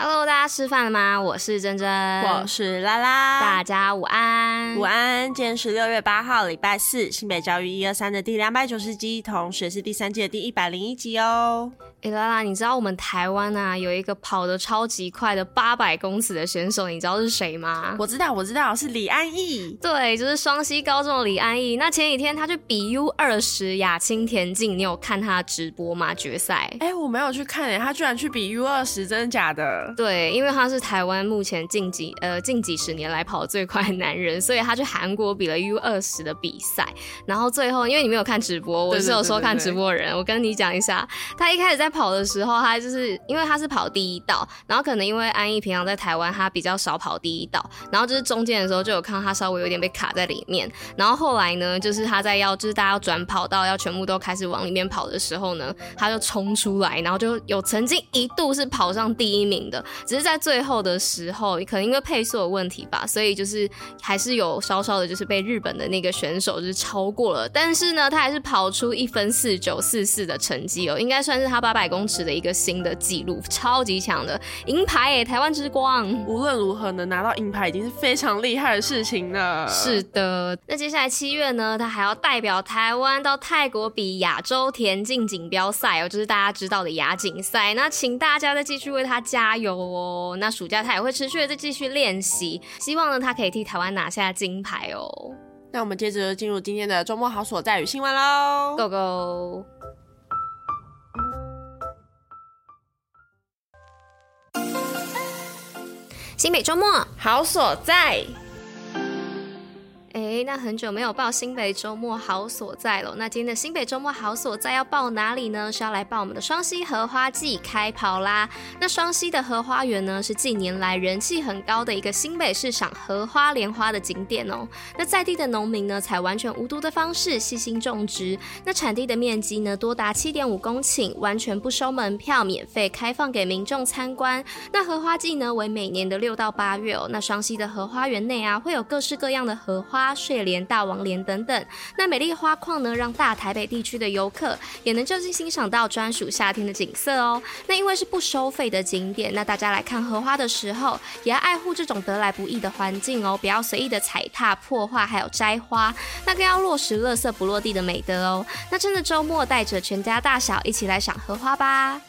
Hello，大家吃饭了吗？我是珍珍，我是拉拉，大家午安，午安。今天是六月八号，礼拜四，新北教育一二三的第两百九十集，同时是第三季的第一百零一集哦。哎，拉拉，你知道我们台湾啊有一个跑得超级快的八百公尺的选手，你知道是谁吗？我知道，我知道，是李安逸。对，就是双溪高中的李安逸。那前几天他去比 U 二十亚青田径，你有看他直播吗？决赛？哎，我没有去看诶，他居然去比 U 二十，真的假的？对，因为他是台湾目前近几呃近几十年来跑得最快的男人，所以他去韩国比了 U 二十的比赛。然后最后，因为你没有看直播，我是有说看直播的人，我跟你讲一下，他一开始在跑的时候，他就是因为他是跑第一道，然后可能因为安逸平常在台湾，他比较少跑第一道，然后就是中间的时候就有看到他稍微有点被卡在里面，然后后来呢，就是他在要就是大家要转跑道要全部都开始往里面跑的时候呢，他就冲出来，然后就有曾经一度是跑上第一名的，只是在最后的时候，可能因为配速的问题吧，所以就是还是有稍稍的就是被日本的那个选手就是超过了，但是呢，他还是跑出一分四九四四的成绩哦，应该算是他八百公尺。的一个新的纪录，超级强的银牌诶，台湾之光。无论如何能拿到银牌已经是非常厉害的事情了。是的，那接下来七月呢，他还要代表台湾到泰国比亚洲田径锦标赛哦，就是大家知道的亚锦赛。那请大家再继续为他加油哦。那暑假他也会持续的再继续练习，希望呢他可以替台湾拿下金牌哦。那我们接着进入今天的周末好所在与新闻喽，Go Go！新北周末好所在。哎，那很久没有报新北周末好所在了。那今天的新北周末好所在要报哪里呢？是要来报我们的双溪荷花季开跑啦。那双溪的荷花园呢，是近年来人气很高的一个新北市赏荷花莲花的景点哦。那在地的农民呢，采完全无毒的方式细心种植。那产地的面积呢，多达七点五公顷，完全不收门票，免费开放给民众参观。那荷花季呢，为每年的六到八月哦。那双溪的荷花园内啊，会有各式各样的荷花。睡莲、大王莲等等，那美丽花况呢，让大台北地区的游客也能就近欣赏到专属夏天的景色哦。那因为是不收费的景点，那大家来看荷花的时候，也要爱护这种得来不易的环境哦，不要随意的踩踏、破坏，还有摘花，那更要落实垃圾不落地的美德哦。那趁着周末，带着全家大小一起来赏荷花吧。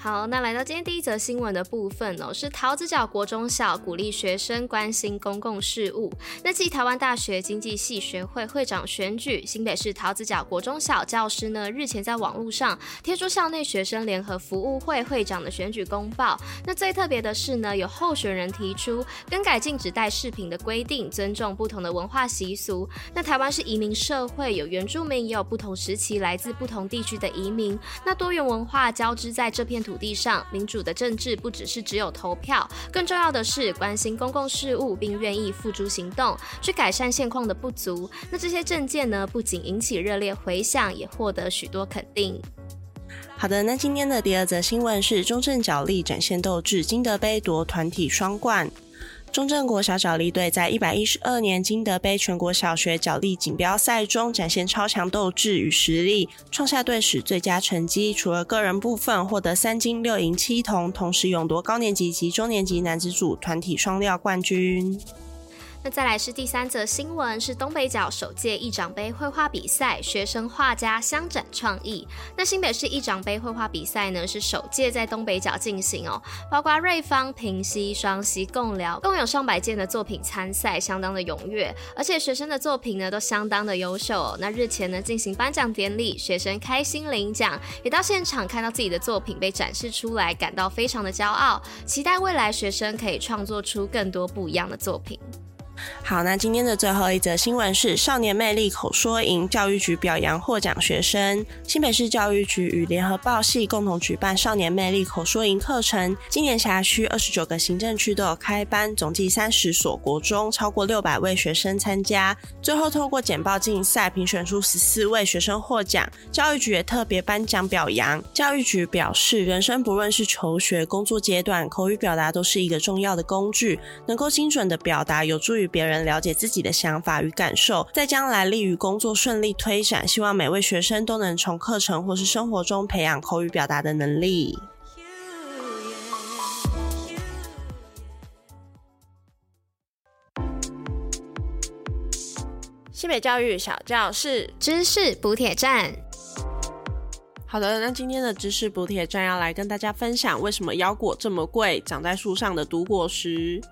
好，那来到今天第一则新闻的部分哦，是桃子角国中小鼓励学生关心公共事务。那继台湾大学经济系学会会长选举，新北市桃子角国中小教师呢日前在网络上贴出校内学生联合服务会会长的选举公报。那最特别的是呢，有候选人提出更改禁止带饰品的规定，尊重不同的文化习俗。那台湾是移民社会，有原住民，也有不同时期来自不同地区的移民。那多元文化交织在这片土地上，民主的政治不只是只有投票，更重要的是关心公共事务，并愿意付诸行动去改善现况的不足。那这些政见呢，不仅引起热烈回响，也获得许多肯定。好的，那今天的第二则新闻是中正角力展现斗志，金德杯夺团体双冠。中正国小角力队在一百一十二年金德杯全国小学角力锦标赛中展现超强斗志与实力，创下队史最佳成绩。除了个人部分获得三金六银七铜，同时勇夺高年级及中年级男子组团体双料冠军。那再来是第三则新闻，是东北角首届议长杯绘画比赛，学生画家相展创意。那新北市议长杯绘画比赛呢，是首届在东北角进行哦，包括瑞芳、平西、双溪、贡寮，共有上百件的作品参赛，相当的踊跃，而且学生的作品呢都相当的优秀哦。那日前呢进行颁奖典礼，学生开心领奖，也到现场看到自己的作品被展示出来，感到非常的骄傲，期待未来学生可以创作出更多不一样的作品。好，那今天的最后一则新闻是少年魅力口说营，教育局表扬获奖学生。新北市教育局与联合报系共同举办少年魅力口说营课程，今年辖区二十九个行政区都有开班，总计三十所国中，超过六百位学生参加。最后透过简报竞赛评选出十四位学生获奖，教育局也特别颁奖表扬。教育局表示，人生不论是求学、工作阶段，口语表达都是一个重要的工具，能够精准的表达，有助于别人了解自己的想法与感受，在将来利于工作顺利推展。希望每位学生都能从课程或是生活中培养口语表达的能力。新北教育小教室知识补帖站。好的，那今天的知识补帖站要来跟大家分享，为什么腰果这么贵？长在树上的毒果实。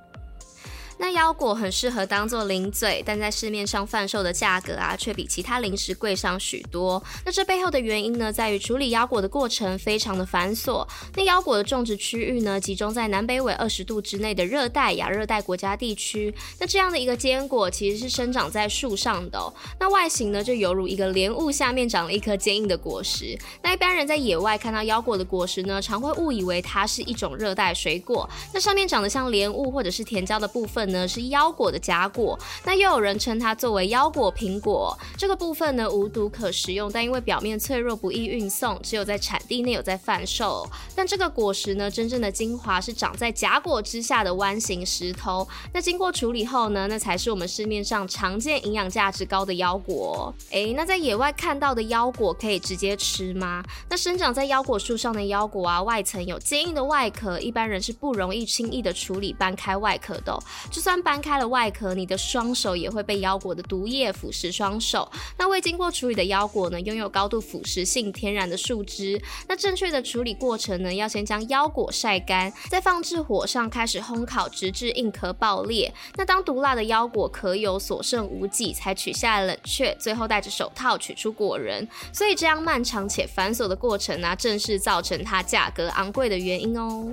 那腰果很适合当做零嘴，但在市面上贩售的价格啊，却比其他零食贵上许多。那这背后的原因呢，在于处理腰果的过程非常的繁琐。那腰果的种植区域呢，集中在南北纬二十度之内的热带、亚热带国家地区。那这样的一个坚果，其实是生长在树上的。那外形呢，就犹如一个莲雾下面长了一颗坚硬的果实。那一般人在野外看到腰果的果实呢，常会误以为它是一种热带水果。那上面长得像莲雾或者是甜椒的部分呢，是腰果的假果，那又有人称它作为腰果苹果。这个部分呢，无毒可食用，但因为表面脆弱不易运送，只有在产地内有在贩售。但这个果实呢，真正的精华是长在假果之下的弯形石头。那经过处理后呢，那才是我们市面上常见、营养价值高的腰果。诶，那在野外看到的腰果可以直接吃吗？那生长在腰果树上的腰果啊，外层有坚硬的外壳，一般人是不容易轻易的处理掰开外壳的。就算搬开了外壳，你的双手也会被腰果的毒液腐蚀双手。那未经过处理的腰果呢，拥有高度腐蚀性天然的树脂。那正确的处理过程呢，要先将腰果晒干，再放置火上开始烘烤，直至硬壳爆裂。那当毒辣的腰果壳有所剩无几，才取下来冷却，最后戴着手套取出果仁。所以这样漫长且繁琐的过程呢、正是造成它价格昂贵的原因哦。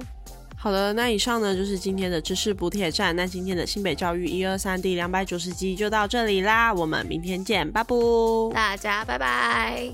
好的，那以上呢就是今天的知识补铁站。那今天的新北教育一二三第两百九十集就到这里啦，我们明天见，拜拜，大家拜拜。